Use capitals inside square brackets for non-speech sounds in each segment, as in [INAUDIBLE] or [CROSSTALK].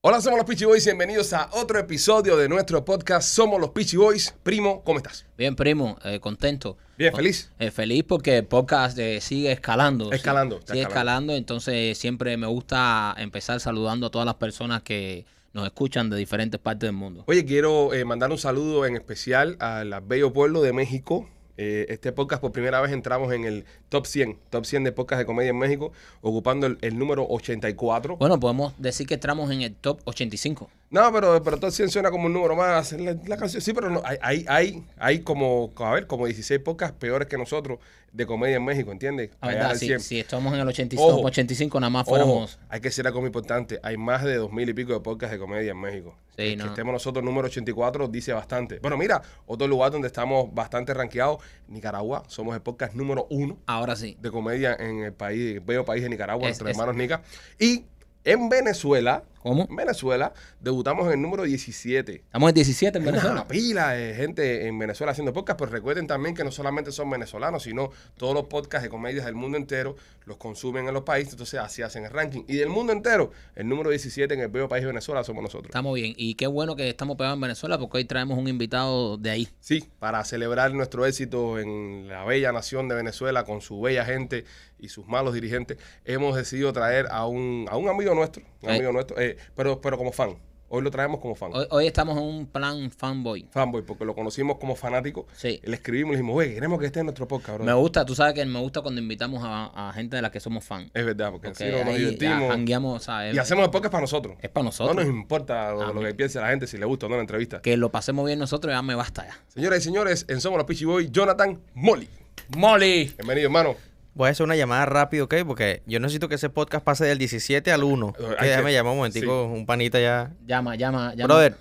Hola, somos los Peachy Boys. Bienvenidos a otro episodio de nuestro podcast. Somos los Peachy Boys. Primo, ¿cómo estás? Bien, primo, eh, contento. Bien, feliz. Eh, feliz porque el podcast eh, sigue escalando. Escalando, está sigue escalando. escalando. Entonces, siempre me gusta empezar saludando a todas las personas que nos escuchan de diferentes partes del mundo. Oye, quiero eh, mandar un saludo en especial al bello pueblo de México. Eh, este podcast por primera vez entramos en el top 100, top 100 de podcast de comedia en México, ocupando el, el número 84. Bueno, podemos decir que entramos en el top 85. No, pero, pero top 100 suena como un número más. La, la canción, sí, pero no, hay, hay, hay, hay como, a ver, como 16 podcasts peores que nosotros de comedia en México, ¿entiendes? Allá verdad, si, 100. si estamos en el 85, Ojo. 85 nada más Ojo, fuéramos... hay que decir algo muy importante. Hay más de dos mil y pico de podcasts de comedia en México. Sí, que, no. que estemos nosotros número 84 dice bastante. Bueno, mira, otro lugar donde estamos bastante rankeados, Nicaragua. Somos el podcast número uno Ahora sí. de comedia en el país, el bello país de Nicaragua, Es- nuestros es- hermanos Nica. Y en Venezuela, ¿Cómo? en Venezuela, debutamos en el número 17. Estamos en 17 en Hay una Venezuela. pila de gente en Venezuela haciendo podcast, pero recuerden también que no solamente son venezolanos, sino todos los podcasts de comedias del mundo entero los consumen en los países, entonces así hacen el ranking. Y del mundo entero, el número 17 en el bello país de Venezuela somos nosotros. Estamos bien. Y qué bueno que estamos pegados en Venezuela porque hoy traemos un invitado de ahí. Sí, para celebrar nuestro éxito en la bella nación de Venezuela con su bella gente y sus malos dirigentes, hemos decidido traer a un, a un amigo nuestro, un Eh. amigo nuestro, eh, pero, pero como fan. Hoy lo traemos como fan. Hoy, hoy estamos en un plan fanboy. Fanboy, porque lo conocimos como fanático. Sí. Le escribimos y le dijimos, oye, queremos que esté en nuestro podcast, bro. Me gusta, tú sabes que me gusta cuando invitamos a, a gente de la que somos fan. Es verdad, porque, Porque así nos, divertimos. Y hacemos el podcast para nosotros. Es para No nosotros. nos importa lo, lo que piense la gente, si le gusta o no la entrevista. Que lo pasemos bien nosotros ya me basta ya. Señoras y señores, en Somos los Peachy Boys, Jonathan Molly. ¡Molly! Bienvenido, hermano. Voy a hacer una llamada rápido, ¿ok? Porque yo necesito que ese podcast pase del 17 al 1. Eh, hay Que déjame que- llamar un momentico, un panita ya. Llama, llama, llama. Brother,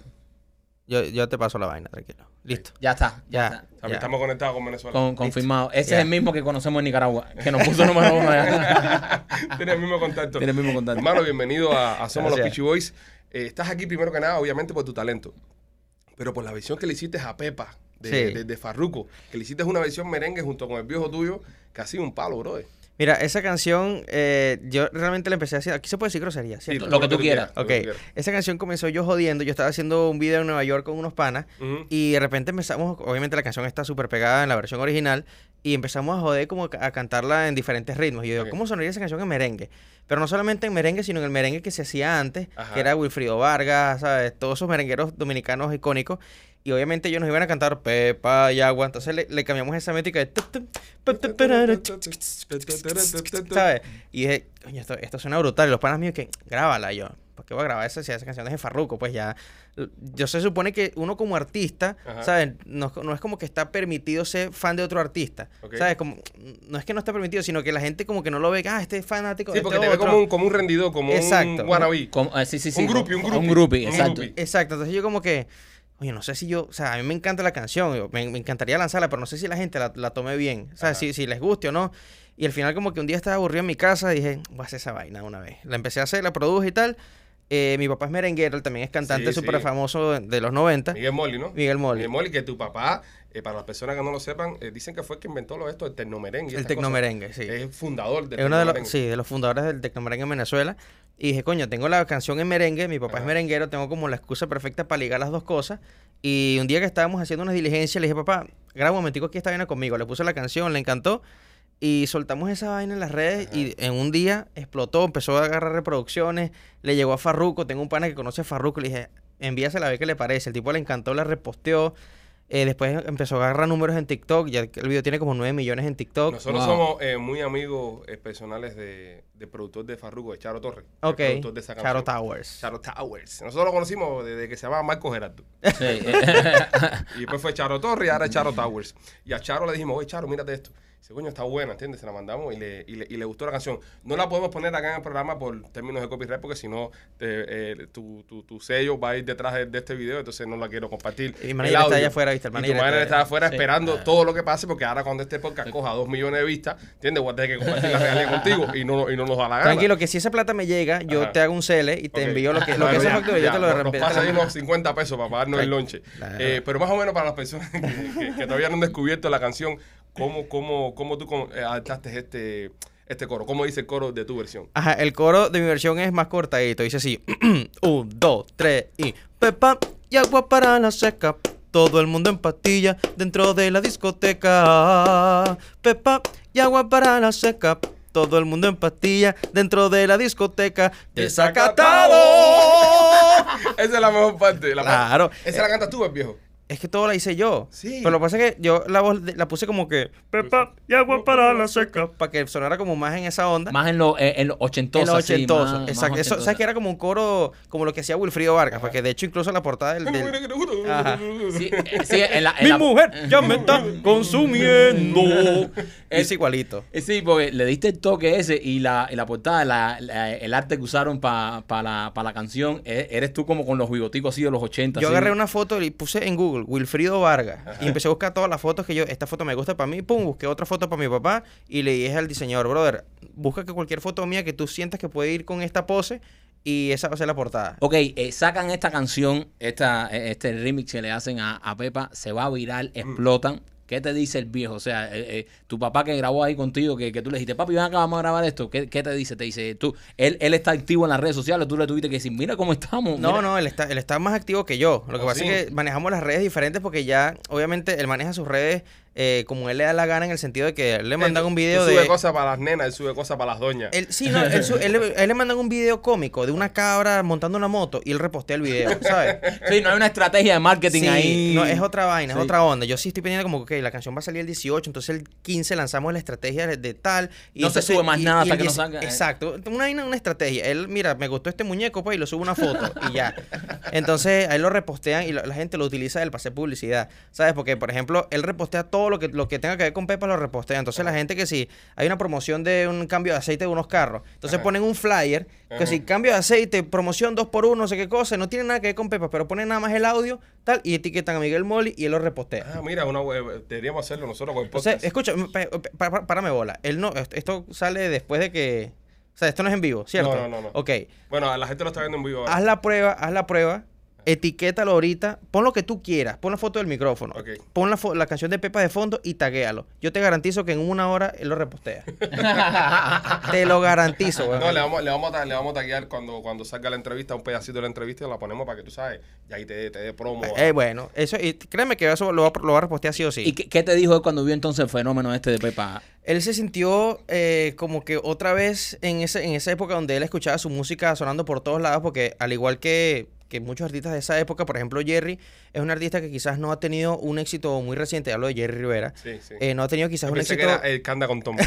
yo, yo te paso la vaina, tranquilo. Listo. Ya está, ya, Ya. está. También Ya. estamos conectados con Venezuela. Con- confirmado. Ese Ya. es el mismo que conocemos en Nicaragua, que nos puso número uno allá. [LAUGHS] Tiene el mismo contacto. Tiene el mismo contacto. Hermano, bienvenido a, a Somos los. Peachy Boys. Eh, estás aquí primero que nada, obviamente, por tu talento. Pero por la versión que le hiciste a Pepa de, Sí. de, de Farruko. Que le hiciste una versión merengue junto con el viejo tuyo, que ha sido un palo, brother. Mira, esa canción, eh, yo realmente la empecé a hacer. Aquí se puede decir grosería, ¿cierto? Sí, Lo que tú quieras. lo Ok, que tú quieras. esa canción comenzó yo jodiendo. Yo estaba haciendo un video en Nueva York con unos panas. Y de repente empezamos, obviamente la canción está súper pegada en la versión original, y empezamos a joder como a cantarla en diferentes ritmos. Y yo digo. ¿cómo sonaría esa canción en merengue? Pero no solamente en merengue, sino en el merengue que se hacía antes, Ajá. que era Wilfrido Vargas, ¿sabes? Todos esos merengueros dominicanos icónicos. Y obviamente ellos nos iban a cantar Pepa y Agua. Entonces le, le cambiamos esa métrica de... ¿Sabes? Y dije, coño, esto, esto suena brutal. Y los panas míos que, grábala Y yo. ¿Por qué voy a grabar esa si esa canción es de Farruko? Pues ya. Yo se supone que uno como artista, Ajá. ¿sabes? No, no es como que está permitido ser fan de otro artista. Ok. ¿Sabes? Como, no es que no está permitido, sino que la gente como que no lo ve, que, ah, este es fanático Sí, de porque este te ve otro". como un, como un rendido, como Exacto. un wannabe. Como- eh, sí, sí, sí. Un groupie, un groupie. Un groupie, exacto. Exacto. Entonces yo como que, oye, no sé si yo, o sea, a mí me encanta la canción, yo- me, me encantaría lanzarla, pero no sé si la gente la, la tome bien, o sea, si, si les guste o no. Y al final como que un día estaba aburrido en mi casa y dije, voy a hacer esa vaina una vez. La empecé a hacer, la produje y tal. Eh, mi papá es merenguero, él también es cantante súper sí. famoso de, los 90. Miguel Molly, ¿no? Miguel Molly. Miguel Molly, que tu papá, eh, para las personas que no lo sepan, eh, dicen que fue el que inventó lo esto, el tecnomerengue. El tecnomerengue, sí. Es fundador del Es uno de los, sí, de los fundadores del tecnomerengue en Venezuela. Y dije, coño, tengo la canción en merengue, mi papá Ajá. es merenguero, tengo como la excusa perfecta para ligar las dos cosas. Y un día que estábamos haciendo una diligencia, le dije, papá, graba un momentico aquí esta vaina conmigo. Le puse la canción, le encantó. Y soltamos esa vaina en las redes y en un día explotó, empezó a agarrar reproducciones, le llegó a Farruko, tengo un pana que conoce a Farruko, le dije, envíasela a ver qué le parece. El tipo le encantó, la reposteó. Eh, después empezó a agarrar números en TikTok, ya que el video tiene como 9 millones en TikTok. Nosotros Wow. somos eh, muy amigos eh, personales de, de productor de Farruko, de Charo Torres. Ok, productor de esa Charo. Towers. Charo Towers. Nosotros lo conocimos desde que se llamaba Marco Gerardo. Sí. [LAUGHS] Y después fue Charo Torres y ahora es Charo Towers. Y a Charo le dijimos, oye, Charo, mírate esto. Dice, coño, está buena, ¿entiendes? Se la mandamos y le, y, le, y le gustó la canción. No la podemos poner acá en el programa por términos de copyright porque si no, eh, tu, tu, tu sello va a ir detrás de, de este video, entonces no la quiero compartir. Y manager está allá afuera, ¿viste? El Y tu manager está- afuera Sí. esperando Ah. todo lo que pase porque ahora cuando este podcast coja dos millones de vistas, ¿entiendes? Voy a tener que compartir la realidad contigo y no, y no nos da la gana. Tranquilo, que si esa plata me llega, yo Ajá. te hago un CL y te envío lo que, lo Bueno, que ya, factura, yo ya, te lo nos- Nos pasa ahí unos 50 pesos para pagarnos el lonche. Claro. Eh, pero más o menos para las personas [LAUGHS] que, que- que todavía no han descubierto la canción, ¿cómo, cómo, cómo tú eh, adaptaste este, este coro. ¿Cómo dice el coro de tu versión? Ajá, el coro de mi versión es más cortadito. Dice así: [CLEARS THROAT] Un, dos, tres y. Pepa y agua para la seca. Todo el mundo en pastilla dentro de la discoteca. Pepa y agua para la seca. Todo el mundo en pastilla dentro de la discoteca. ¡Desacatado! [LAUGHS] Esa es la mejor parte. La parte- Claro. Esa la cantas tú, el viejo. Es que todo la hice yo. Sí. Pero lo que pasa es que yo la voz de- la puse como que. Pepa y agua para la seca. Para que sonara como más en esa onda. Más en lo, eh, en lo ochentoso. En lo ochentoso. más Exacto. Eso, ochentoso. ¿Sabes que era como un coro, como lo que hacía Wilfrido Vargas? Porque de hecho, incluso la portada del. del- Ajá. Sí, eh, sí, en la, en Mi la- mujer [LAUGHS] ya me está consumiendo. Es igualito. Eh, Sí, porque le diste el toque ese y la, y la portada, la- la- el arte que usaron para la, pa la canción, eh, eres tú como con los bigoticos así de los 80. Yo así. agarré una foto y puse en Google Wilfrido Vargas y empecé a buscar todas las fotos que yo, esta foto me gusta para mí, pum, busqué otra foto para mi papá y le dije al diseñador, brother, busca que cualquier foto mía que tú sientas que puede ir con esta pose y esa va a ser la portada. Ok, eh, sacan esta canción, esta, eh, este remix que le hacen a, a Pepa, se va a viral, explotan. ¿Qué te dice el viejo? O sea, eh, eh, tu papá que grabó ahí contigo, que, que tú le dijiste, papi, ven acá, vamos a grabar esto. ¿Qué, qué te dice? Te dice, tú, él, él está activo en las redes sociales, tú le tuviste que decir, mira cómo estamos. No, mira". no, él está, él está más activo que yo. Lo que Oh, pasa sí. es que manejamos las redes diferentes porque ya, obviamente, él maneja sus redes eh, como él le da la gana en el sentido de que él le mandan un video Él sube de... cosas para las nenas, él sube cosas para las doñas. Él, sí, no, él, su- [LAUGHS] él le- él le mandan un video cómico de una cabra montando una moto y él repostea el video, ¿sabes? Sí, no hay una estrategia de marketing Sí, ahí. no, es otra vaina, Sí. es otra onda. Yo sí estoy pendiente como que la canción va a salir el 18, entonces el 15 lanzamos la estrategia de, de tal. Y No se entonces- sube más y- nada y hasta que no 10 salga, eh. Exacto, una, vaina, una estrategia. Él, mira, me gustó este muñeco, pues, y lo subo una foto y ya. Entonces, ahí lo repostean y la, la gente lo utiliza él para hacer publicidad, ¿sabes? Porque, por ejemplo, él repostea todo lo que, lo que tenga que ver con Pepa, lo repostea. Entonces, la gente que si hay una promoción de un cambio de aceite de unos carros, entonces Ajá. ponen un flyer que si cambio de aceite, promoción 2 por 1 no sé qué cosa, no tiene nada que ver con Pepa, pero ponen nada más el audio, tal, y etiquetan a Miguel Molly y él lo repostea. Ah, mira, una web, deberíamos hacerlo nosotros con el Entonces, podcast. escucha, párame bola. Él no, esto- esto sale después de que. O sea, esto no es en vivo, ¿cierto? No, no, no, no. Ok. Bueno, la gente lo está viendo en vivo ahora. Haz la prueba, haz la prueba. Etiquétalo ahorita. Pon lo que tú quieras. Pon la foto del micrófono. Pon la, la canción de Pepa de fondo y taguéalo. Yo te garantizo que en una hora él lo repostea. [LAUGHS] te lo garantizo. No, le vamos, le vamos a, le vamos a taguear cuando, cuando salga la entrevista, un pedacito de la entrevista y la ponemos para que tú sabes, y ahí te, te dé promo. Eh, bueno, eso, y créeme que eso lo va, a- lo va a repostear sí o sí. ¿Y qué, qué te dijo él cuando vio entonces el fenómeno este de Pepa? Él se sintió eh, como que otra vez en, ese, en esa época donde él escuchaba su música sonando por todos lados, porque al igual que, que muchos artistas de esa época, por ejemplo Jerry, es un artista que quizás no ha tenido un éxito muy reciente, hablo de Jerry Rivera, Sí, sí. eh, no ha tenido quizás Yo un éxito, que era el que anda con Tom.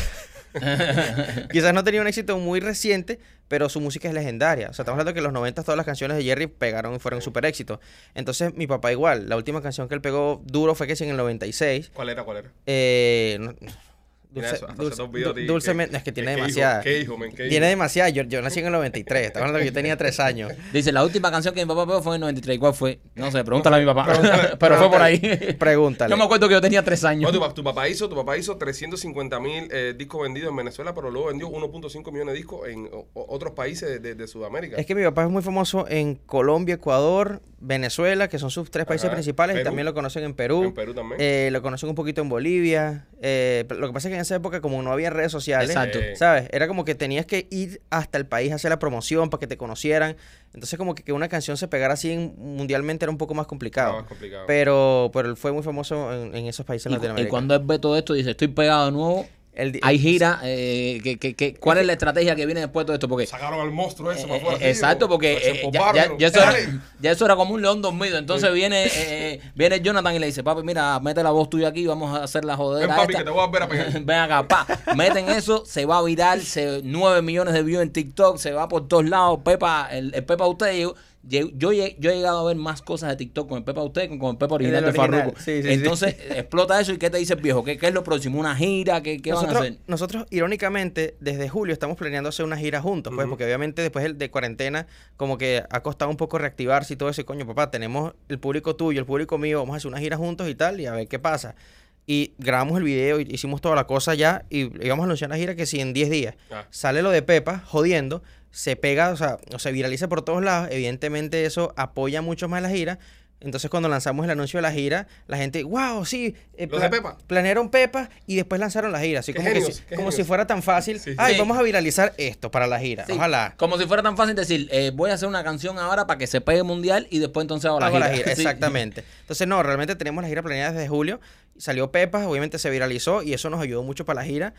[LAUGHS] quizás no ha tenido un éxito muy reciente, pero su música es legendaria. O sea, estamos hablando que en los 90 todas las canciones de Jerry pegaron y fueron súper éxitos. Entonces, mi papá igual, la última canción que él pegó duro fue que sí en el 96. ¿Cuál era? ¿Cuál era? Eh, no- dulce- eso, dulcemente, ¿Qué- es que tiene demasiada. ¿Qué hijo, men? ¿Qué Tiene hijo? demasiada. Yo, yo nací en el 93. Estamos hablando que yo tenía 3 años. [LAUGHS] Dice, la última canción que mi papá pegó fue en el 93. ¿Cuál fue? No sé, pregúntale a mi papá. [LAUGHS] Pero fue por ahí. Pregúntale. Yo me acuerdo que yo tenía tres años. No, tu, tu papá hizo, tu papá hizo 350 mil eh, discos vendidos en Venezuela, pero luego vendió 1.5 millones de discos en o- otros países de, de- de Sudamérica. Es que mi papá es muy famoso en Colombia, Ecuador, Venezuela, que son sus tres países Ajá. principales, y también lo conocen en Perú. En Perú también. Eh, lo conocen un poquito en Bolivia. Eh, pero lo que pasa es que en esa época, como no había redes sociales, Exacto. Eh, ¿sabes? Era como que tenías que ir hasta el país a hacer la promoción para que te conocieran. Entonces, como que, que una canción se pegara así en- mundialmente era un poco más complicado. No, es complicado. Pero, pero él fue muy famoso en, en esos países Y, cu- y latinoamericanos. cuando él ve todo esto, dice, estoy pegado de nuevo. El Hay gira. eh, que, que, que- ¿Cuál es la estrategia que viene después de todo esto? Porque Sacaron al monstruo ese Eh, para afuera. eh, exacto, porque Pues eh, ya, eso era, ya eso era como un león dormido. Entonces viene eh, viene Jonathan y le dice, papi, mira, mete la voz tuya aquí, vamos a hacer la Ven, jodera papi, esta". que te voy a ver a pegar. [LAUGHS] Ven acá, pa. Meten eso, se va a viral, se, 9 millones de views en TikTok, se va por todos lados. Pepa, el, el Pepa usted, yo, yo, he llegado a ver más cosas de TikTok con el Pepa usted que con el Pepa original de original, Farruko. sí, sí, sí. Entonces [LAUGHS] explota eso y ¿qué te dice el viejo? ¿Qué, qué es lo próximo? ¿Una gira? ¿Qué, qué van a nosotros, hacer? nosotros, irónicamente, desde julio estamos planeando hacer una gira juntos, pues, porque obviamente después de cuarentena, como que ha costado un poco reactivarse y todo eso. Y coño, papá, tenemos el público tuyo, el público mío, vamos a hacer una gira juntos y tal, y a ver qué pasa. Y grabamos el video, y hicimos toda la cosa ya, y íbamos a anunciar la gira que si en 10 días Ah. sale lo de Pepa, jodiendo, se pega, o sea, o se viraliza por todos lados. Evidentemente, eso apoya mucho más la gira. Entonces cuando lanzamos el anuncio de la gira, la gente, wow, sí, eh, Los de Pepa. planearon Pepa y después lanzaron la gira. Así Qué como, genios, que, si- como genios. si fuera tan fácil. Sí, sí. Ay, Sí. vamos a viralizar esto para la gira. Sí, Ojalá. Como si fuera tan fácil decir, eh, voy a hacer una canción ahora para que se pegue mundial y después entonces hago la Hago gira. la gira, [LAUGHS] Sí. exactamente. Entonces, no, realmente tenemos la gira planeada desde julio. Salió Pepa, obviamente se viralizó y eso nos ayudó mucho para la gira.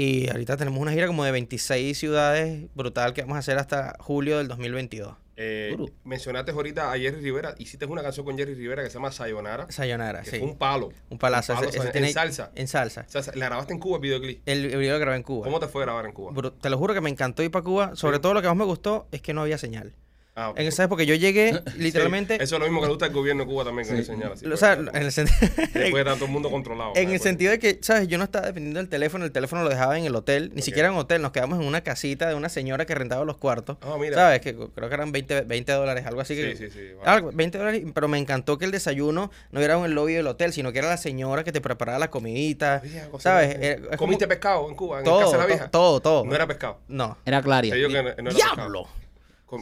Y ahorita tenemos una gira como de 26 ciudades brutal que vamos a hacer hasta julio del 2022. Eh, mencionaste ahorita a Jerry Rivera. Hiciste una canción con Jerry Rivera que se llama Sayonara. Sayonara, Que sí. fue un palo. Un palazo. Un palo, ese- ese en salsa. En salsa. O sea, la grabaste en Cuba el videoclip. El, el video lo grabé en Cuba. ¿Cómo te fue a grabar en Cuba? Te lo juro que me encantó ir para Cuba. Sobre Sí. todo lo que más me gustó es que no había señal. Ah, ok. En esa época yo llegué [LAUGHS] Sí, literalmente... eso es lo mismo que le gusta al gobierno de Cuba también, que Sí. le señala. o pues, sea, en el, sentido, [LAUGHS] Después todo el mundo controlado. en el sentido de que, ¿sabes? Yo no estaba dependiendo del teléfono. El teléfono lo dejaba en el hotel. Ni siquiera en hotel. Nos quedamos en una casita de una señora que rentaba los cuartos. Ah, mira. ¿Sabes? Que creo que eran 20, 20 dólares, algo así. que, Sí, sí, sí. vale. Algo, 20 dólares, pero me encantó que el desayuno no era en el lobby del hotel, sino que era la señora que te preparaba la comidita. ¿Sabes? como- ¿Comiste pescado en Cuba? ¿En todo, casa de la vieja? todo, todo. No era pescado. No. Era Claria. Te digo que no, no era ¡Diablo! pescado.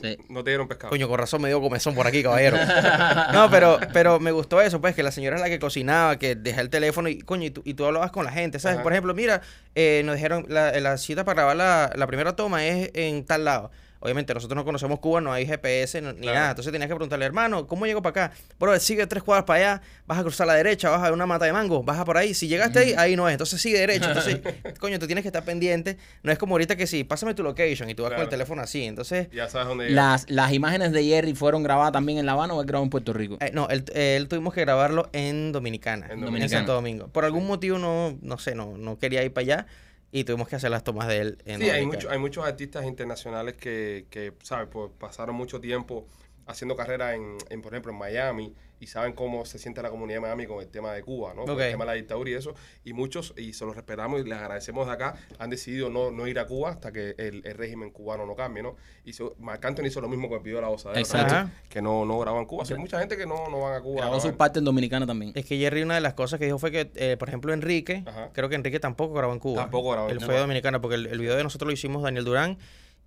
Sí. No te dieron pescado. Coño, con razón me dio comezón por aquí, caballero. [LAUGHS] No, pero, pero me gustó eso, pues, que la señora es la que cocinaba, que deja el teléfono y, coño, y tú, y tú hablabas con la gente, ¿sabes? Ajá. Por ejemplo, mira, eh, nos dijeron, la, la cita para grabar la, la primera toma es en tal lado. Obviamente, nosotros no conocemos Cuba, no hay GPS no- ni Claro. nada. Entonces tenías que preguntarle, hermano, ¿cómo llego para acá? Bro, sigue tres cuadras para allá, vas a cruzar a la derecha, vas a ver una mata de mango, baja por ahí. Si llegaste ahí, ahí no es. Entonces sigue derecho. Entonces, [LAUGHS] coño, tú tienes que estar pendiente. No es como ahorita que sí, pásame tu location y tú vas con el teléfono así. Entonces, Ya sabes dónde llegar. Las, las imágenes de Jerry fueron grabadas también en La Habana o es grabado en Puerto Rico. Eh, no, él, él tuvimos que grabarlo en Dominicana, En en, Dominicana. Santo Domingo. Por algún motivo no, no sé, no, no quería ir para allá y tuvimos que hacer las tomas de él en Sí, hay, mucho- hay muchos artistas internacionales que, que ¿sabes? Pues pasaron mucho tiempo haciendo carrera en, en, por ejemplo, en Miami y saben cómo se siente la comunidad de Miami con el tema de Cuba, ¿no? Con el tema de la dictadura y eso. Y muchos, y se los respetamos y les agradecemos de acá, han decidido no, no ir a Cuba hasta que el, el régimen cubano no cambie, ¿no? Y so, Marc Anthony hizo lo mismo con el video de la gozadera, Exacto. también, que no, no grabó en Cuba. O sea, hay mucha gente que no, no van a Cuba. Grabó su parte en Dominicana también. Es que Jerry una de las cosas que dijo fue que, eh, por ejemplo, Enrique, Ajá. creo que Enrique tampoco grabó en Cuba. Tampoco grabó en Él Cuba. fue de Dominicana porque el, el video de nosotros lo hicimos Daniel Durán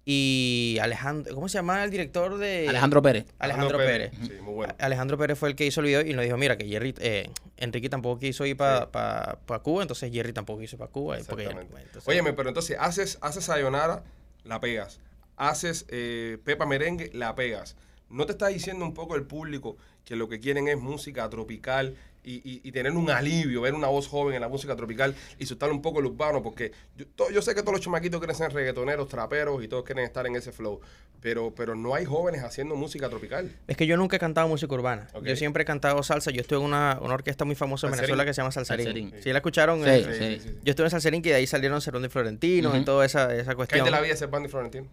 y Alejandro, ¿cómo se llama el director de... Alejandro Pérez. Alejandro Pérez. Sí, muy bueno. Alejandro Pérez fue el que hizo el video y nos dijo, mira, que Jerry, eh, Enrique tampoco quiso ir para Cuba, entonces Jerry tampoco quiso ir para Cuba. eh, porque entonces- Óyeme, pero entonces haces, haces Sayonara, la pegas. Haces eh, Pepa Merengue, la pegas. ¿No te está diciendo un poco el público que lo que quieren es música tropical y, y- y tener un alivio, ver una voz joven en la música tropical y soltar un poco el urbano? Porque yo, to- yo sé que todos los chamaquitos quieren ser reggaetoneros, traperos y todos quieren estar en ese flow. Pero, pero no hay jóvenes haciendo música tropical. Es que yo nunca he cantado música urbana. Yo siempre he cantado salsa. Yo estuve en una, una orquesta muy famosa en. Venezuela que se llama Salserín. Salserín. ¿Sí la escucharon? Sí, Eh, sí. Yo estuve en Salserín que de ahí salieron Cerón de Florentino y Ujú. toda esa, esa ¿Qué cuestión. de la vida de ser Bandy Florentino?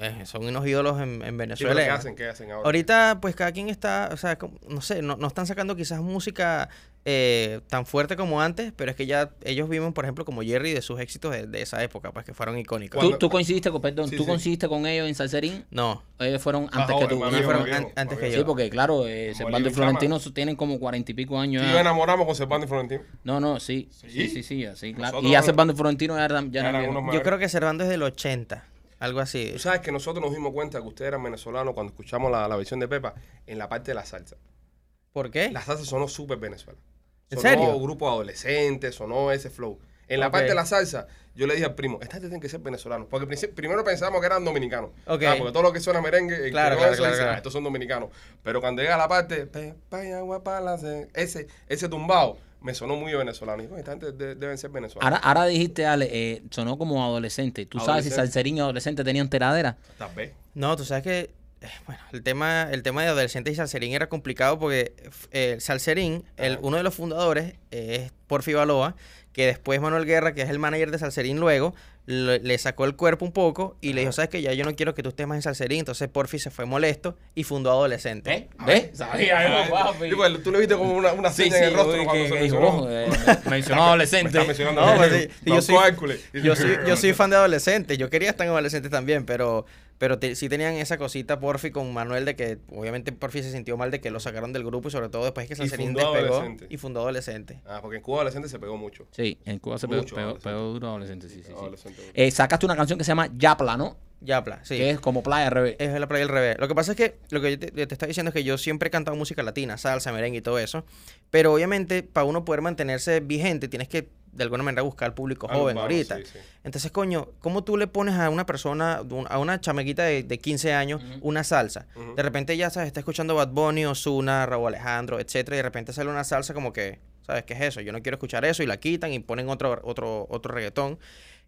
Eh, son unos ídolos en, en Sí, Venezuela. ¿Qué hacen? ¿Qué hacen ahora? Ahorita, pues cada quien está, o sea, no sé, no, no están sacando quizás música eh, tan fuerte como antes, pero es que ya ellos viven, por ejemplo, como Jerry, de sus éxitos de, de esa época, pues que fueron icónicos. ¿Tú, tú coincidiste con, perdón, Sí, tú sí. coincidiste con ellos en Salserín? No, Ellos fueron antes que tú. ellos fueron viejo, antes que viejo. Sí, yo. porque claro, eh, Servando y. Florentino tienen como cuarenta y pico años. Sí, nos enamoramos con ser Bandy Florentino. No, no, sí. Sí. Sí, sí, sí, así, claro. Y ya Servando y Florentino ya eran, ya Ya eran eran viejos. unos yo creo que Cervando es del 80, algo así. Tú sabes que nosotros nos dimos cuenta que ustedes eran venezolanos cuando escuchamos la, la versión de Pepa en la parte de la salsa. ¿Por qué? La salsa sonó súper Venezuela. ¿En Sonó serio? grupo adolescentes, sonó ese flow. En la parte de la salsa, yo le dije al primo, esta gente tiene que ser venezolanos. Porque primero pensamos que eran dominicanos. Porque todo lo que suena merengue, Claro, dice. "Ah, estos son dominicanos. Pero cuando llega la parte, Pepa y agua para la ce-", ese, ese tumbado, me sonó muy venezolano. Y dije, "Oye, esta gente de- deben ser venezolanos. Ahora, ahora dijiste, Ale, eh, sonó como adolescente. ¿Tú sabes si. Salserín y adolescente tenían teradera? Tal vez. No, tú sabes que, eh, bueno, el tema, el tema de adolescentes y Salserín era complicado porque eh, el Salserín, el, uno de los fundadores es Porfi Baloa, que después Manuel Guerra, que es el manager de Salserín luego, le, le sacó el cuerpo un poco y le dijo, sabes que ya yo no quiero que tú estés más en Salserín, entonces Porfi se fue molesto y fundó Adolescente. ¿Ves? Sabía yo, papi. Pues, tú le viste como una, una Sí, en el rostro cuando que- se que dijo, mencionó. eh, [LAUGHS] mencionó adolescente. Me está mencionando No, pues sí, sí, yo soy-. Yo soy, yo soy fan de adolescentes, yo quería estar en adolescentes también, pero, Pero te- sí tenían esa cosita Porfi con Manuel de que obviamente Porfi se sintió mal de que lo sacaron del grupo y sobre todo después que Salserín despegó y fundó Adolescente. Ah, porque en Cuba adolescente se pegó mucho. Sí, en Cuba se pegó, Mucho pegó- adolescente. pegó duro adolescente, sí, sí, sí. Adolescente. Eh, sacaste una canción que se llama Yapla, ¿no? Yapla, sí. Que es como playa al revés. Es la playa del revés. Lo que pasa es que lo que yo te, te estaba diciendo es que yo siempre he cantado música latina, salsa, merengue y todo eso. Pero obviamente, para uno poder mantenerse vigente, tienes que de alguna manera buscar público Ah, joven vamos, ahorita. sí, sí. Entonces, coño, ¿cómo tú le pones a una persona, a una chamequita de, de 15 años, una salsa? De repente ya, ¿sabes? Está escuchando Bad Bunny, Ozuna, Raúl Alejandro, etcétera, y de repente sale una salsa como que, ¿sabes qué es eso? Yo no quiero escuchar eso, y la quitan y ponen otro, otro, otro reggaetón.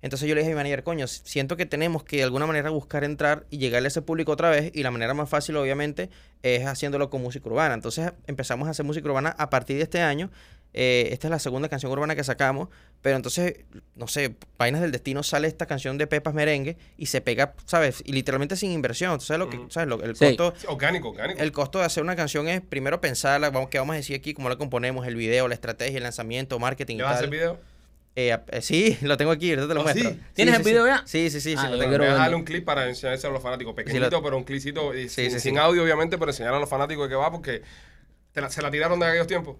Entonces yo le dije a mi manager, coño, siento que tenemos que de alguna manera buscar entrar y llegarle a ese público otra vez, y la manera más fácil, obviamente, es haciéndolo con música urbana. Entonces empezamos a hacer música urbana a partir de este año. Eh, esta es la segunda canción urbana que sacamos, pero entonces, no sé, Vainas del Destino sale esta canción de Pepas Merengue y se pega, ¿sabes? Y literalmente sin inversión. ¿Tú ¿Sabes lo que, Ujú. sabes? Lo- el Sí. costo... Sí, orgánico, orgánico. El costo de hacer una canción es primero pensarla, vamos, qué vamos a decir aquí, cómo la componemos, el video, la estrategia, el lanzamiento, marketing y ¿Le vas a hacer video? Eh, eh, sí, [LAUGHS] lo tengo aquí, ahorita te lo ¿Oh, muestro. sí? Sí, ¿Tienes sí, el video sí. ya? Sí, sí, sí, sí, Ah, lo tengo. Voy a darle un clip para enseñarse a los fanáticos. Pequeñito, lo- pero un clipcito eh, sin, sí, sí. sin audio, obviamente, pero enseñar a los fanáticos de qué va porque te la- se la tiraron de aquellos tiempos.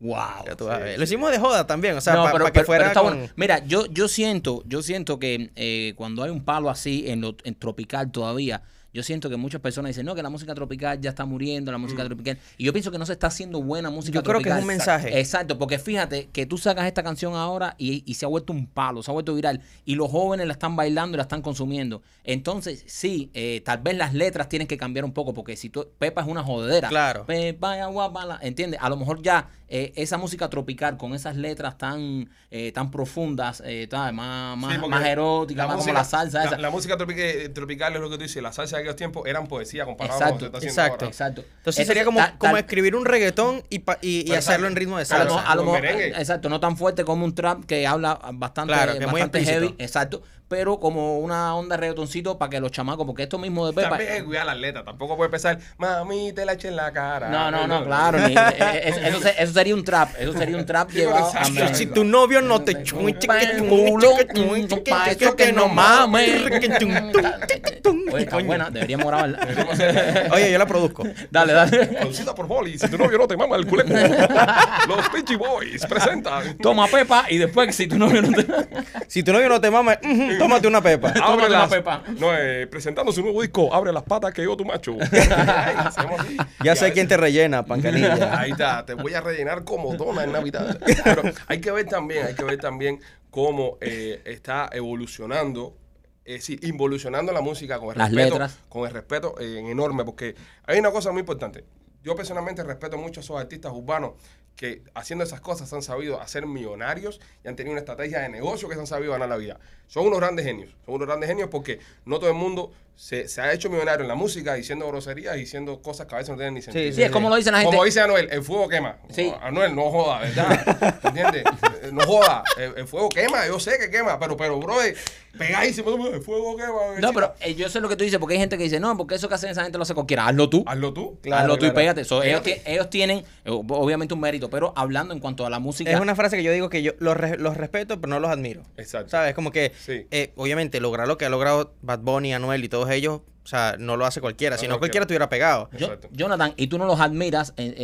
Wow. Ya tú vas a ver. Lo hicimos de joda también, o sea, no, para que pero- fuera pero está con- bueno. Mira, yo, yo siento, yo siento que eh, cuando hay un palo así en lo en tropical todavía, yo siento que muchas personas dicen, no, que la música tropical ya está muriendo, la música tropical. Y yo pienso que no se está haciendo buena música Yo creo que es tropical. un mensaje. Exacto, porque fíjate que tú sacas esta canción ahora y, y se ha vuelto un palo, se ha vuelto viral. Y los jóvenes la están bailando y la están consumiendo. Entonces, sí, eh, tal vez las letras tienen que cambiar un poco, porque si tú, Pepa es una jodedera. Claro. Pepa bala, ¿entiendes? A lo mejor ya eh, esa música tropical con esas letras tan, eh, tan profundas, eh, tal, más, más, Sí, más eróticas, más como la salsa la, esa. la música tropical, tropical es lo que tú dices. La salsa de aquellos tiempos eran poesía comparado Exacto, con lo que está haciendo exacto. ahora. Exacto. Entonces sería como, como tal- escribir un reggaetón y, pa- y, y Pero hacerlo en ritmo de salsa. a lo mejor- exacto, no tan fuerte como un trap que habla bastante, Claro, que es muy bastante heavy, exacto, pero como una onda de reggaetoncito para que los chamacos, porque esto mismo de Pepa. También que cuidar la atleta. Tampoco puede empezar, mami, te la eché en la cara. No, no, no, [LAUGHS] claro, ni- eh, eso, eso se- eso sería un trap, eso sería un trap [LAUGHS] llevado a exacto. Si tu novio no te chun, Pa' eso que no mames. Oye, está buena, deberíamos grabarla. [LAUGHS] Oye, yo la produzco. Dale, dale. Producida por Molly. Si tu novio no te mama el culeco. Los Peachy Boys presentan. Toma Pepa y después si tu novio no te... Si tu novio no te mama, [LAUGHS] tómate una pepa. Tómate Abre una pepa. No, eh, presentando su nuevo disco, Abre las patas que yo tu macho. [LAUGHS] Ya sé quién te rellena, pancanilla. [LAUGHS] Ahí está, te voy a rellenar como dona en Navidad. Pero hay que ver también, hay que ver también cómo eh, está evolucionando, es decir, involucionando la música con el Las respeto, letras. con el respeto eh, enorme, porque hay una cosa muy importante. Yo personalmente respeto mucho a esos artistas urbanos que haciendo esas cosas han sabido hacer millonarios y han tenido una estrategia de negocio que se han sabido ganar la vida. Son unos grandes genios, son unos grandes genios porque no todo el mundo se, se ha hecho millonario en la música diciendo groserías y diciendo cosas que a veces no tienen ni sentido. Sí, es como lo dicen la gente. Como dice Anuel, el fuego quema. Sí. Anuel, no joda, ¿verdad? ¿Entiendes? Eh, No joda. El, el fuego quema, yo sé que quema, pero, pero, bro, eh, pegadísimo, el fuego quema. No, pero eh, yo sé lo que tú dices, porque hay gente que dice, no, porque eso que hacen esa gente lo hace cualquiera. Hazlo tú. Hazlo tú. Claro, Hazlo tú y pégate. So, ellos, ellos tienen, obviamente, un mérito, pero hablando en cuanto a la música. Es una frase que yo digo que yo los, re- los respeto, pero no los admiro. Exacto. ¿Sabes? Como que, Sí. eh, obviamente, lograr lo que ha logrado Bad Bunny, Anuel y todos ellos, o sea, no lo hace cualquiera. No, Si no, no, cualquiera que- estuviera pegado. Yo- Exacto. Jonathan, y tú no los admiras, eh,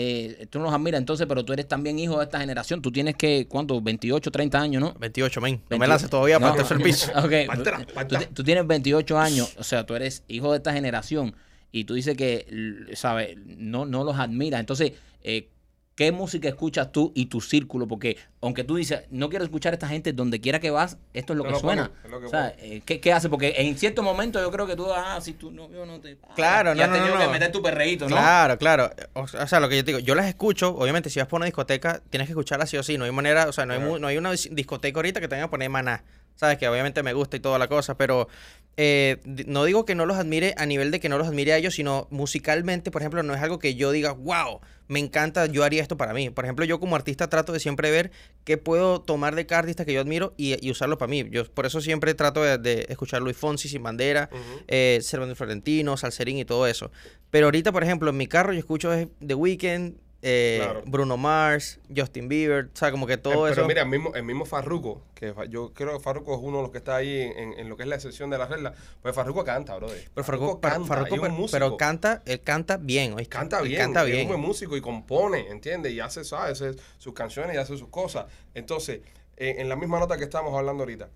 eh, tú no los admiras entonces, pero tú eres también hijo de esta generación. Tú tienes que, ¿cuánto? 28, 30 años, ¿no? 28, men. No 28. me lances todavía para No. tercer piso. [LAUGHS] Ok, Pa' atrás, pa' tú, tú tienes 28 años, o sea, tú eres hijo de esta generación y tú dices que, ¿sabes? No, no los admiras. Entonces, eh, ¿qué música escuchas tú y tu círculo? Porque aunque tú dices, no quiero escuchar a esta gente, donde quiera que vas, esto es lo No que lo suena. ponen, es lo que O sea, eh, ¿qué, qué hace? Porque en cierto momento yo creo que tú, ah, si tu novio no te... ah, Claro, y no, has no, tenido no, que no. meter tu perreíto, ¿no? Claro, claro. O, o sea, lo que yo te digo, yo las escucho, obviamente, si vas por una discoteca, tienes que escucharlas sí o sí. No hay manera, o sea, no hay, Claro. no hay una dis- discoteca ahorita que tenga que poner maná. Sabes que obviamente me gusta y toda la cosa, pero eh, no digo que no los admire a nivel de que no los admire a ellos, sino musicalmente, por ejemplo, no es algo que yo diga, wow, me encanta, yo haría esto para mí. Por ejemplo, yo como artista trato de siempre ver qué puedo tomar de cada artista que yo admiro y, y usarlo para mí. Yo por eso siempre trato de, de escuchar Luis Fonsi, Sin Bandera, Ujú. eh, Cervantes Florentino, Salserín y todo eso. Pero ahorita, por ejemplo, en mi carro yo escucho es The Weeknd, eh, Claro. Bruno Mars, Justin Bieber, o sea, como que todo Eh, pero eso. mira, el mismo, el mismo Farruko, que yo creo que Farruko es uno de los que está ahí en, en lo que es la excepción de la regla, pues Farruko canta, brother. pero Farruko, Far- Farruko, es un pero, músico. pero canta, él canta bien, ¿oíste? Canta Él bien, Canta es bien. un buen músico y compone, ¿entiendes? Y hace, sus canciones y hace sus cosas. Entonces, eh, en la misma nota que estamos hablando ahorita,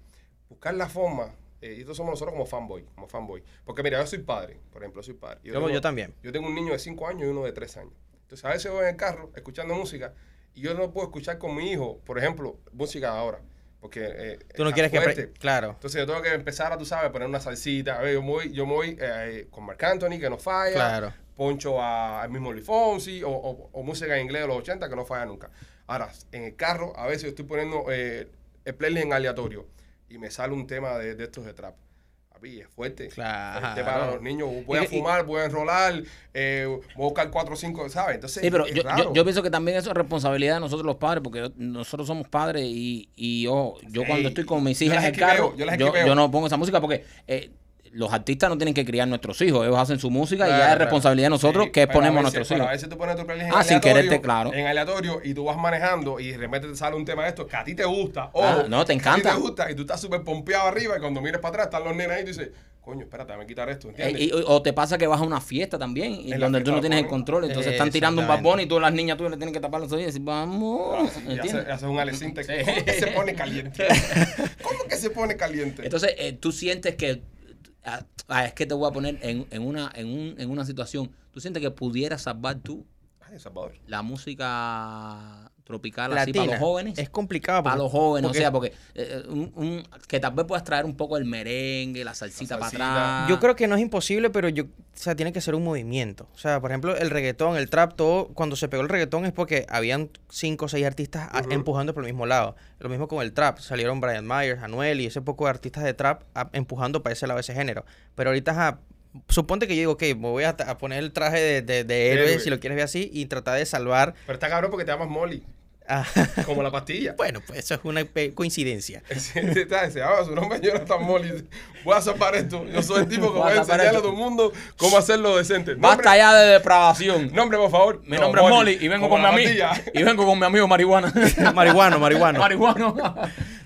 buscar la forma, eh, y estos somos nosotros como fanboy, como fanboy. Porque mira, yo soy padre, por ejemplo, soy padre. Yo- yo también. Yo tengo un niño de 5 años y uno de 3 años. Entonces, a veces voy en el carro escuchando música y yo no puedo escuchar con mi hijo, por ejemplo, música ahora. Porque eh, Tú no quieres que... fuerte. apre- Claro. Entonces yo tengo que empezar a, tú sabes, poner una salsita. A ver, yo me voy, yo me voy eh, con Marc Anthony, que no falla. Claro. Poncho a- al mismo Luis Fonsi o, o- o música en inglés de los 80 que no falla nunca. Ahora, en el carro, a veces yo estoy poniendo eh, el playlist en aleatorio y me sale un tema de, de estos de trap. Papi, es fuerte. Claro. Fuerte para los niños. Voy a y- fumar, voy a enrolar, eh, voy a buscar 4 o 5, ¿sabes? Entonces, Sí, pero es yo, raro. yo, yo pienso que también eso es responsabilidad de nosotros los padres, porque yo- nosotros somos padres y, y yo, yo Sí. cuando estoy con mis Yo hijas las en el carro, yo yo, yo no pongo esa música porque eh, los artistas no tienen que criar nuestros hijos, ellos hacen su música y Claro, ya es responsabilidad de nosotros Sí, que pero ponemos a veces- nuestros hijos. A veces tú pones tu playlist en Ah, sin aleatorio, quererte, claro. En aleatorio y tú vas manejando y de repente te sale un tema de esto que a ti te gusta. Ah, no, te encanta. A ti te gusta y tú estás súper pompeado arriba y cuando miras para atrás están los nenes ahí y tú dices, coño, espérate, déjame quitar esto, Eh, ¿entiendes? y- o te pasa que vas a una fiesta también y En donde tú no tienes el control, entonces están tirando un babón y tú las niñas tú le tienen que tapar los oídos y decir, vamos, y haces haces un alecinte. Sí. ¿Cómo que se pone caliente? [LAUGHS] ¿Cómo que se pone caliente? Entonces, eh, tú sientes que. Ah, es que te voy a poner en, en una, en, un- en una situación. Tú sientes que pudieras salvar tú Ay, El Salvador. la música tropical así para los jóvenes. Es complicado. para los jóvenes, porque o sea, porque eh, un- un- que tal vez puedas traer un poco el merengue, la salsita, La para atrás. Yo creo que no es imposible, pero yo, o sea, tiene que ser un movimiento. O sea, por ejemplo, el reggaetón, el trap, todo, cuando se pegó el reggaetón es porque habían cinco o seis artistas empujando por el mismo lado. Lo mismo con el trap. Salieron Brian Myers, Anuel y ese poco de artistas de trap a- empujando para ese lado ese género. Pero ahorita, suponte que yo digo, ok, me voy a, a poner el traje de, de, de héroe, Héroe. si lo quieres ver así, y tratar de salvar. Pero está cabrón porque te llamas Molly, a- como la pastilla. [LAUGHS] bueno, pues eso es una coincidencia. [LAUGHS] Llama su nombre, Jonathan Molly. Voy a salvar esto. Yo soy el tipo que Voy a enseñarle a todo el mundo cómo hacerlo decente. Nombre, Basta ya de depravación. nombre, por favor. Mi No, nombre es Molly y vengo como con mi amigo. Y vengo con mi amigo marihuana. [LAUGHS] marihuano, marihuano. marihuano.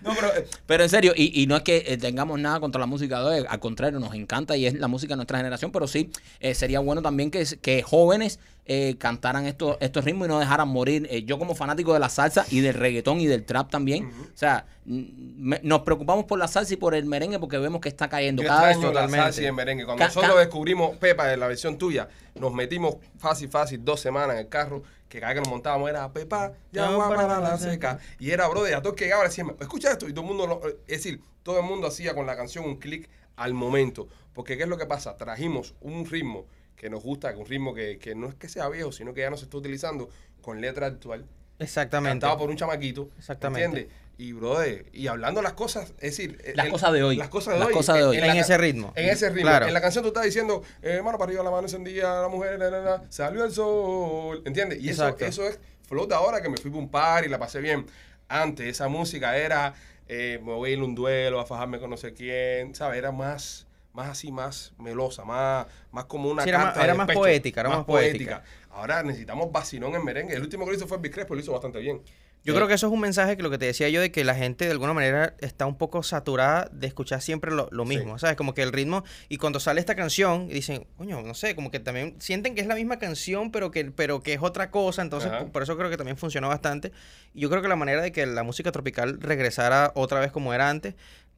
No, pero, pero en serio, y, y no es que eh, tengamos nada contra la música de hoy, al contrario, nos encanta y es la música de nuestra generación, pero sí eh, sería bueno también que, que jóvenes eh, cantaran estos, estos ritmos y no dejaran morir. Eh, yo como fanático de la salsa y del reggaetón y del trap también, o sea, me- nos preocupamos por la salsa y por el merengue porque vemos que está cayendo Yo cada vez. la totalmente. salsa y el merengue. Cuando Ca- nosotros descubrimos Pepa en la versión tuya, nos metimos fácil, fácil, dos semanas en el carro, que cada vez que nos montábamos era Pepa, ya va para para la seca. Y era, brother, a todos que llegaba le decían, escucha esto, y todo el mundo, lo- es decir, todo el mundo hacía con la canción un clic al momento. Porque ¿qué es lo que pasa? Trajimos un ritmo que nos gusta, un ritmo que, que no es que sea viejo, sino que ya no se está utilizando con letra actual. Exactamente. Cantado por un chamaquito. Exactamente. ¿Entiendes? Y, brother, y hablando las cosas, es decir... Las el- cosas de hoy. Las cosas de Las hoy. cosas de hoy. En la ese ritmo. En ese ritmo. Claro. En la canción tú estás diciendo, eh, mano para arriba, la mano encendida, la mujer, na, na, na, salió el sol. ¿Entiendes? Y eso, Exacto. eso es flow de ahora que me fui para un par y la pasé bien. Antes esa música era, eh, me voy a ir a un duelo, a fajarme con no sé quién, ¿sabes? Era más, más así, más melosa, más, más como una Sí, era carta era más poética, era más poética. Ahora necesitamos vacilón en merengue. El último que lo hizo fue Big Crespo, lo hizo bastante bien. Yo creo que eso es un mensaje que lo que te decía yo de que la gente de alguna manera está un poco saturada de escuchar siempre lo, lo mismo, ¿sabes? Como que el ritmo y cuando sale esta canción dicen, coño, no sé, como que también sienten que es la misma canción pero que pero que es otra cosa, entonces Ajá. por- por eso creo que también funcionó bastante. Y yo creo que la manera de que la música tropical regresara otra vez como era antes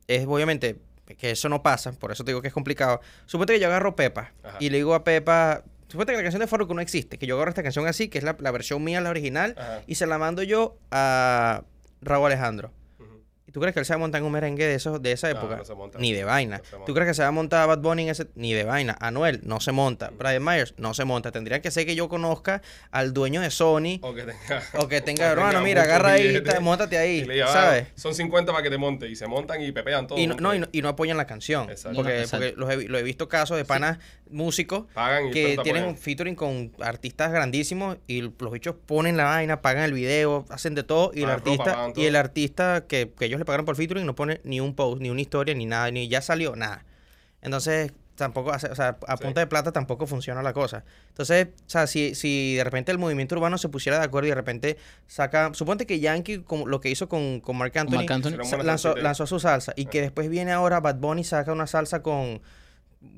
es obviamente que eso no pasa, por eso te digo que es complicado. Suponte que yo agarro Pepa Ajá. y le digo a Pepa, suponte que la canción de Farruko no existe, que yo agarro esta canción así, que es la, la versión mía, la original, Ajá. y se la mando yo a Raúl Alejandro. Ujú. ¿Y tú crees que él se va a montar en un merengue de, esos, de esa No, época? no se monta. Ni de vaina. No se monta. ¿Tú crees que se va a montar a Bad Bunny en ese? Ni de vaina. Anuel no se monta. Brian Myers no se monta. Tendría que ser que yo conozca al dueño de Sony O que tenga, o que tenga, [LAUGHS] hermano, mira, agarra ahí, móntate ahí, ¿sabes? "Ah, Son 50 para que te monte. Y se montan y pepean todo. Y no, no, y no, y no apoyan la canción. Exacto. Porque, No, no, exacto. porque los he, lo he visto casos de panas músicos Pagan que tienen un featuring con artistas grandísimos y los bichos ponen la vaina, pagan el video, hacen de todo y el Pagan artista y el artista que, que ellos le pagaron por featuring no pone ni un post, ni una historia, ni nada, ni ya salió nada. Entonces, tampoco, hace- o sea, a punta de plata tampoco funciona la cosa. Entonces, o sea, si, si de repente el movimiento urbano se pusiera de acuerdo y de repente saca, suponte que Yankee, como lo que hizo con, con Marc Anthony, lanzó, lanzó su salsa y que después viene ahora Bad Bunny y saca una salsa con,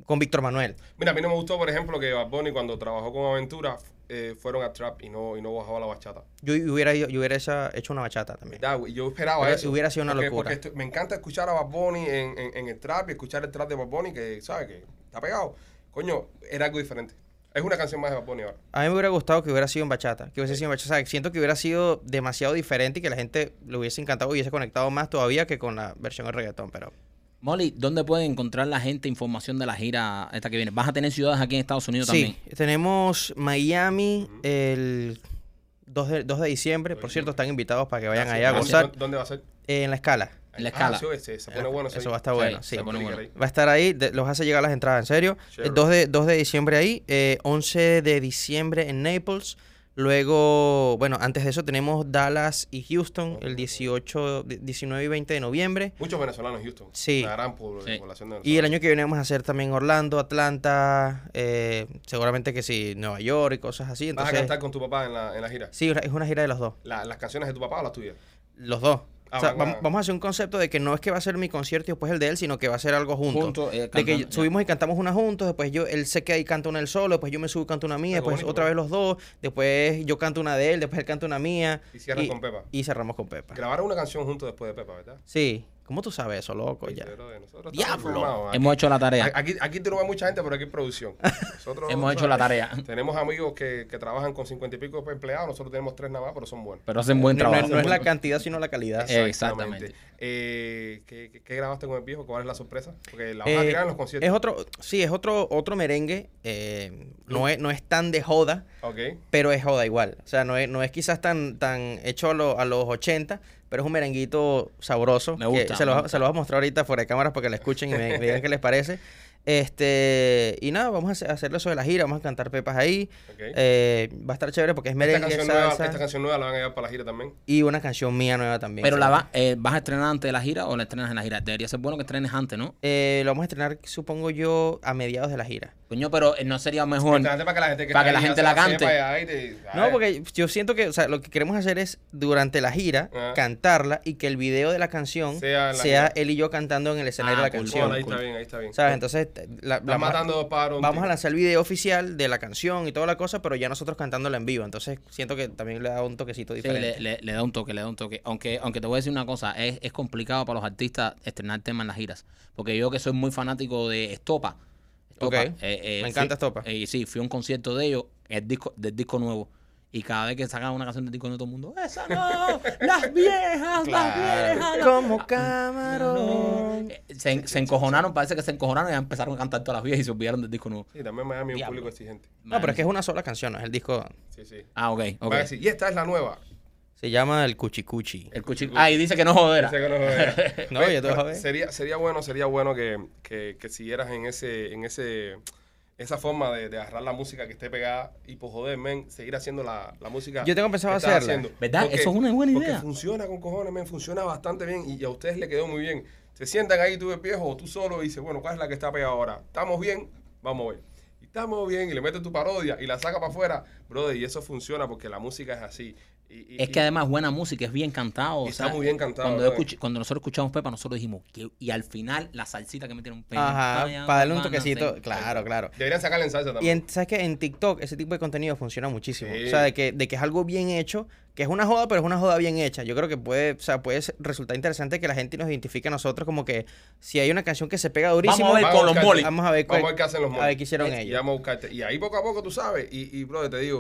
con Víctor Manuel. Mira, a mí no me gustó, por ejemplo, que Bad Bunny cuando trabajó con Aventura eh, fueron a trap y no, y no bajaba la bachata. Yo hubiera, yo hubiera hecha- hecho una bachata también. ¿Verdad, güey? Yo esperaba Pero eso. hubiera sido una porque, locura. porque esto- me encanta escuchar a Bad Bunny en, en- en el trap y escuchar el trap de Bad Bunny que, ¿sabes? Que está pegado. Coño, era algo diferente. Es una canción más de Bad Bunny ahora. A mí me hubiera gustado que hubiera sido en bachata, que hubiese sido en bachata. O sea, siento que hubiera sido demasiado diferente y que la gente le hubiese encantado, hubiese conectado más todavía que con la versión de reggaetón, pero... Molly, ¿dónde pueden encontrar la gente información de la gira esta que viene? ¿Vas a tener ciudades aquí en Estados Unidos Sí, también? tenemos Miami el 2 de, 2 de diciembre. Por cierto, están invitados para que vayan Gracias. allá a gozar ¿Dó- ¿Dónde va a ser? en la escala. En la escala. Ah, sí, se pone bueno. Eso va a estar bueno, Sí, sí. se pone bueno. Va a estar ahí, de- los hace llegar las entradas, en serio. El 2 de, 2 de diciembre ahí, eh, 11 de diciembre en Naples. Luego, bueno, antes de eso tenemos Dallas y Houston el 18, di- 19 y 20 de noviembre. Muchos venezolanos en Houston. Sí. Una gran Sí. población de Y el año que viene vamos a hacer también Orlando, Atlanta, eh, seguramente que sí, Nueva York y cosas así. ¿Vas a Entonces, cantar con tu papá en la, en la gira? sí, es una gira de los dos. La- ¿Las canciones de tu papá o las tuyas? Los dos. Ah, O sea, van vamos, a- vamos a hacer un concepto de que no es que va a ser mi concierto y después el de él, sino que va a ser algo junto. Juntos, eh, de que subimos y cantamos una juntos, después yo, él se queda y canta una él solo, después yo me subo y canto una mía, después bonito, otra vez los dos, después yo canto una de él, después él canta una mía. Y cierran con Pepa. Y cerramos con Pepa. Grabaron una canción juntos después de Pepa, ¿verdad? Sí. ¿Cómo tú sabes eso, loco? Ya. Hemos hecho la tarea. Aquí, aquí tú no ves mucha gente, pero aquí hay producción. [LAUGHS] Nosotros, Hemos hecho la tarea. [LAUGHS] Tenemos amigos que, que trabajan con cincuenta y pico empleados, nosotros tenemos tres nada más, pero son buenos. Pero hacen buen No, no- trabajo. no es la cantidad, sino la calidad. Exactamente. Eh, ¿qué, qué- grabaste con el viejo? ¿Cuál es la sorpresa? Porque la vas a Eh, tirar en los conciertos. es otro, sí, es otro, otro merengue. eh, no, es, no es tan de joda, Ok. pero es joda igual. O sea, no es, no es quizás tan, tan hecho a, lo- a los 80, pero es un merenguito sabroso. Me gusta, que se, lo, me va- gusta. se lo voy a mostrar ahorita fuera de cámaras para que la escuchen y me, me [LAUGHS] digan qué les parece. Este, y nada, vamos a hacer- hacerlo eso de la gira, vamos a cantar pepas ahí. Eh, va a estar chévere porque es esta, merengue, canción nueva, esta canción nueva la van a llevar para la gira también. y una canción mía nueva también. Pero la va- eh, vas a estrenar antes de la gira o la estrenas en la gira. Debería ser bueno que estrenes antes, ¿no? Eh, lo vamos a estrenar, supongo yo, a mediados de la gira. Coño, pero eh, no sería mejor. Importante para que la gente, que para que la gente la cante. te- No, porque yo siento que, o sea, lo que queremos hacer es durante la gira Ah. cantarla y que el video de la canción Sea la él y yo cantando en el escenario Ah, de la cool, canción. Ahí cool. está bien, ahí está bien. ¿Sabes? Entonces, la- vamos, a, matando lanzar el video oficial de la canción y toda la cosa, pero ya nosotros cantándola en vivo. Entonces, siento que también le da un toquecito Sí, diferente. le, le- le da un toque, le da un toque. Aunque, aunque te voy a decir una cosa, es, es complicado para los artistas estrenar temas en las giras. Porque yo que soy muy fanático de Estopa. Estopa, Ok. eh, eh, Me encanta Estopa. eh, sí, fui a un concierto de ellos, el disco, del disco nuevo. Y cada vez que sacaban una canción del disco nuevo, todo el mundo, ¡Esa no! [LAUGHS] ¡Las viejas! ¡Las viejas! las-". Como camarón. Eh, Se, se encojonaron, parece que se encojonaron y ya empezaron a cantar todas las viejas y se olvidaron del disco nuevo. Sí, también Miami es un público exigente. No, pero es que es una sola canción, no es el disco. Sí, sí. Ah, ok, ok. Van a decir, y esta es la nueva. Se llama el Cuchicuchi. El cuchi- Ah, y dice que no jodera. Dice que no joder. [LAUGHS] No, Oye, yo te. Sería, sería bueno, sería bueno que, que, que siguieras en ese, en ese, esa forma de, de agarrar la música que esté pegada y por joder, men, seguir haciendo la, la música. Yo tengo pensado hacerla. ¿Verdad? Eso es una buena idea. Porque funciona con cojones, men, funciona bastante bien y a ustedes le quedó muy bien. Se sientan ahí tú de viejo o tú solo y dices, bueno, ¿cuál es la que está pegada ahora? ¿Estamos bien? Vamos a ver. Y estamos bien y le metes tu parodia y la saca para afuera, brother, y eso funciona porque la música es así. Y- y- Es que además buena música, es bien cantado. Y o está sea, muy bien cantado, Cuando, yo brother. escuché- cuando nosotros escuchamos Pepa, nosotros dijimos, que, y al final la salsita que metieron Pepa. Ajá, para darle un a toquecito. Claro, claro. Deberían sacarle en salsa Y también. en, sabes que en TikTok ese tipo de contenido funciona muchísimo. Sí. O sea, de que, de que es algo bien hecho, que es una joda, pero es una joda bien hecha. Yo creo que puede, o sea, puede resultar interesante que la gente nos identifique a nosotros como que si hay una canción que se pega durísimo, Vamos a ver con los molis. vamos a ver Vamos a cuál- ver qué hacen los a monos. ver qué hicieron Y ellos. vamos a buscarte. Y ahí poco a poco, tú sabes. Y, y brother, te digo,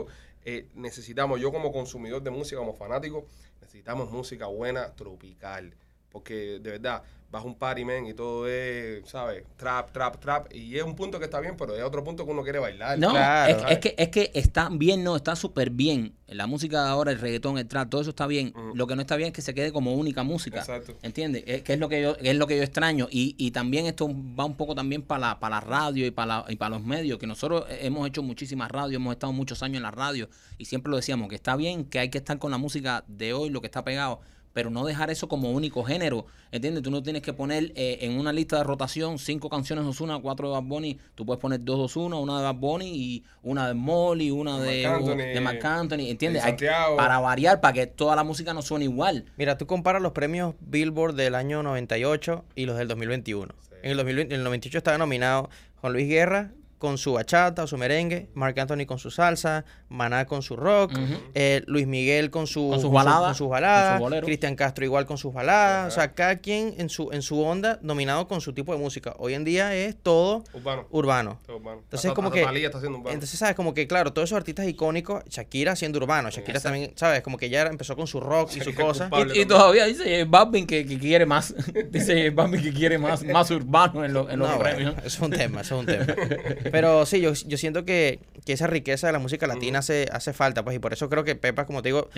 eh, necesitamos, yo como consumidor de música, como fanático, necesitamos música buena, tropical. Porque de verdad, vas un party, man, y todo es, ¿sabes? Trap, trap, trap. Y es un punto que está bien, pero es otro punto que uno quiere bailar. No, Claro. es, es que, es que está bien, no, está súper bien. La música de ahora, el reggaetón, el trap, todo eso está bien. Lo que no está bien es que se quede como única música. Exacto. ¿Entiendes? Es, que es lo que yo, es lo que yo extraño. Y, y también esto va un poco también para la, para la radio y para, la- y para los medios, que nosotros hemos hecho muchísimas radios, hemos estado muchos años en la radio y siempre lo decíamos, que está bien, que hay que estar con la música de hoy, lo que está pegado. Pero no dejar eso como único género, ¿entiendes? Tú no tienes que poner eh, en una lista de rotación cinco canciones de Ozuna, cuatro de Bad Bunny, tú puedes poner dos de Ozuna, una de Bad Bunny y una de Molly, una De de, Marc Anthony, de Marc Anthony, ¿entiendes? Hay- para variar, para que toda la música no suene igual. Mira, tú comparas los premios Billboard del año 98 y los del 2021. En el 2020, en el 98 estaba nominado Juan Luis Guerra con su bachata o su merengue, Marc Anthony con su salsa, Maná con su rock, eh, Luis Miguel con, su, Con sus su- baladas, con sus baladas. Cristian Castro igual con sus baladas, o sea, cada quien en su en su onda nominado con su tipo de música. Hoy en día es todo Urbano. urbano. Todo urbano. Entonces, Hasta- como hasta que- Thalía está haciendo urbano. Entonces, ¿sabes? Como que, claro, todos esos artistas icónicos, Shakira siendo urbano, Shakira Exacto. también, ¿sabes? Como que ya empezó con su rock y su cosa. Y, todavía dice J Balvin que, que quiere más, [LAUGHS] dice Balvin que quiere más, más urbano en, los- en los No, bueno, premios. eso es un tema, eso es un tema. [LAUGHS] Pero sí, yo, yo siento que, que esa riqueza de la música latina hace, hace falta, pues, y por eso creo que Pepa, como te digo.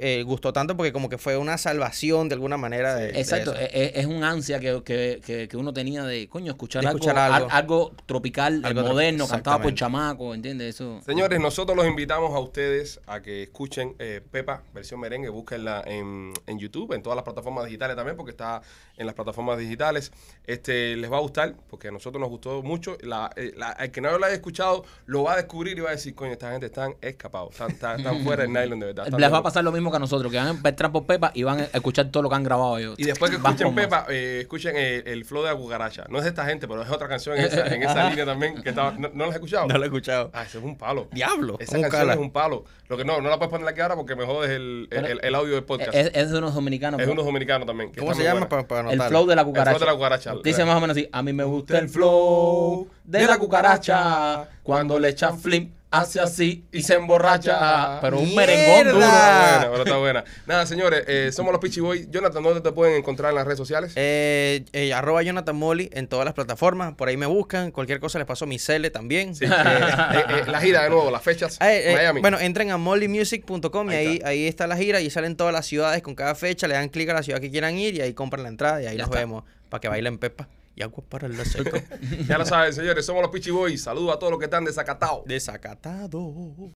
Eh, gustó tanto porque como que fue una salvación de alguna manera de, Exacto, eso. es, es- un ansia que, que, que, que uno tenía de, coño, escuchar, De algo, escuchar algo. al- algo tropical, Algo moderno, cantado por chamaco, ¿entiendes? Eso. Señores, nosotros los invitamos a ustedes a que escuchen eh, Pepa, versión merengue, búsquenla en, en YouTube, en todas las plataformas digitales también, porque está en las plataformas digitales. Este les va a gustar, porque a nosotros nos gustó mucho. La, eh, la- el que no lo haya escuchado lo va a descubrir y va a decir, coño, esta gente están escapados, están, están- están [LAUGHS] fuera del nylon de verdad. están Les va a locos". pasar lo mismo que a nosotros, que van a entrar por Pepa y van a escuchar todo lo que han grabado ellos. Y después que escuchen. Pepa, eh, escuchen el, el flow de la cucaracha. No es de esta gente, pero es otra canción en esa, en esa [LAUGHS] línea también. que estaba, ¿no, ¿no la has escuchado? No lo he escuchado. Ah, ese es un palo. Diablo. Esa ¿cómo canción cala? es un palo. Lo que no, no la puedes poner aquí ahora porque me jodes el, el, Pero- el- el audio del podcast. Es, es de unos dominicanos. Es pero unos dominicanos también. que ¿Cómo se llama para, para el flow de la El flow cucaracha. de la cucaracha. Dice más o menos así, a mí me gusta el flow de la cucaracha. Cuando le echan flip, hace así y se emborracha. Pero un ¡Mierda! merengón duro. Está buena, [LAUGHS] pero está buena. Nada, señores, eh, somos los Pichi Boys. Jonathan, ¿dónde te pueden encontrar en las redes sociales? Eh, eh, arroba Jonathan Molly en todas las plataformas. Por ahí me buscan. Cualquier cosa les paso mi cele también. Sí, eh, [LAUGHS] eh, eh, la gira de nuevo, las fechas. Ah, eh, eh, Miami. bueno, entren a mollymusic.com y Ahí ahí, está. ahí está la gira y salen todas las ciudades con cada fecha, le dan clic a la ciudad que quieran ir y ahí compran la entrada y ahí Ya nos está. vemos para que bailen Pepa y agua para el seco. [LAUGHS] ya lo saben, señores, somos los Pichi Boys. Saludos a todos los que están desacatados. Desacatado.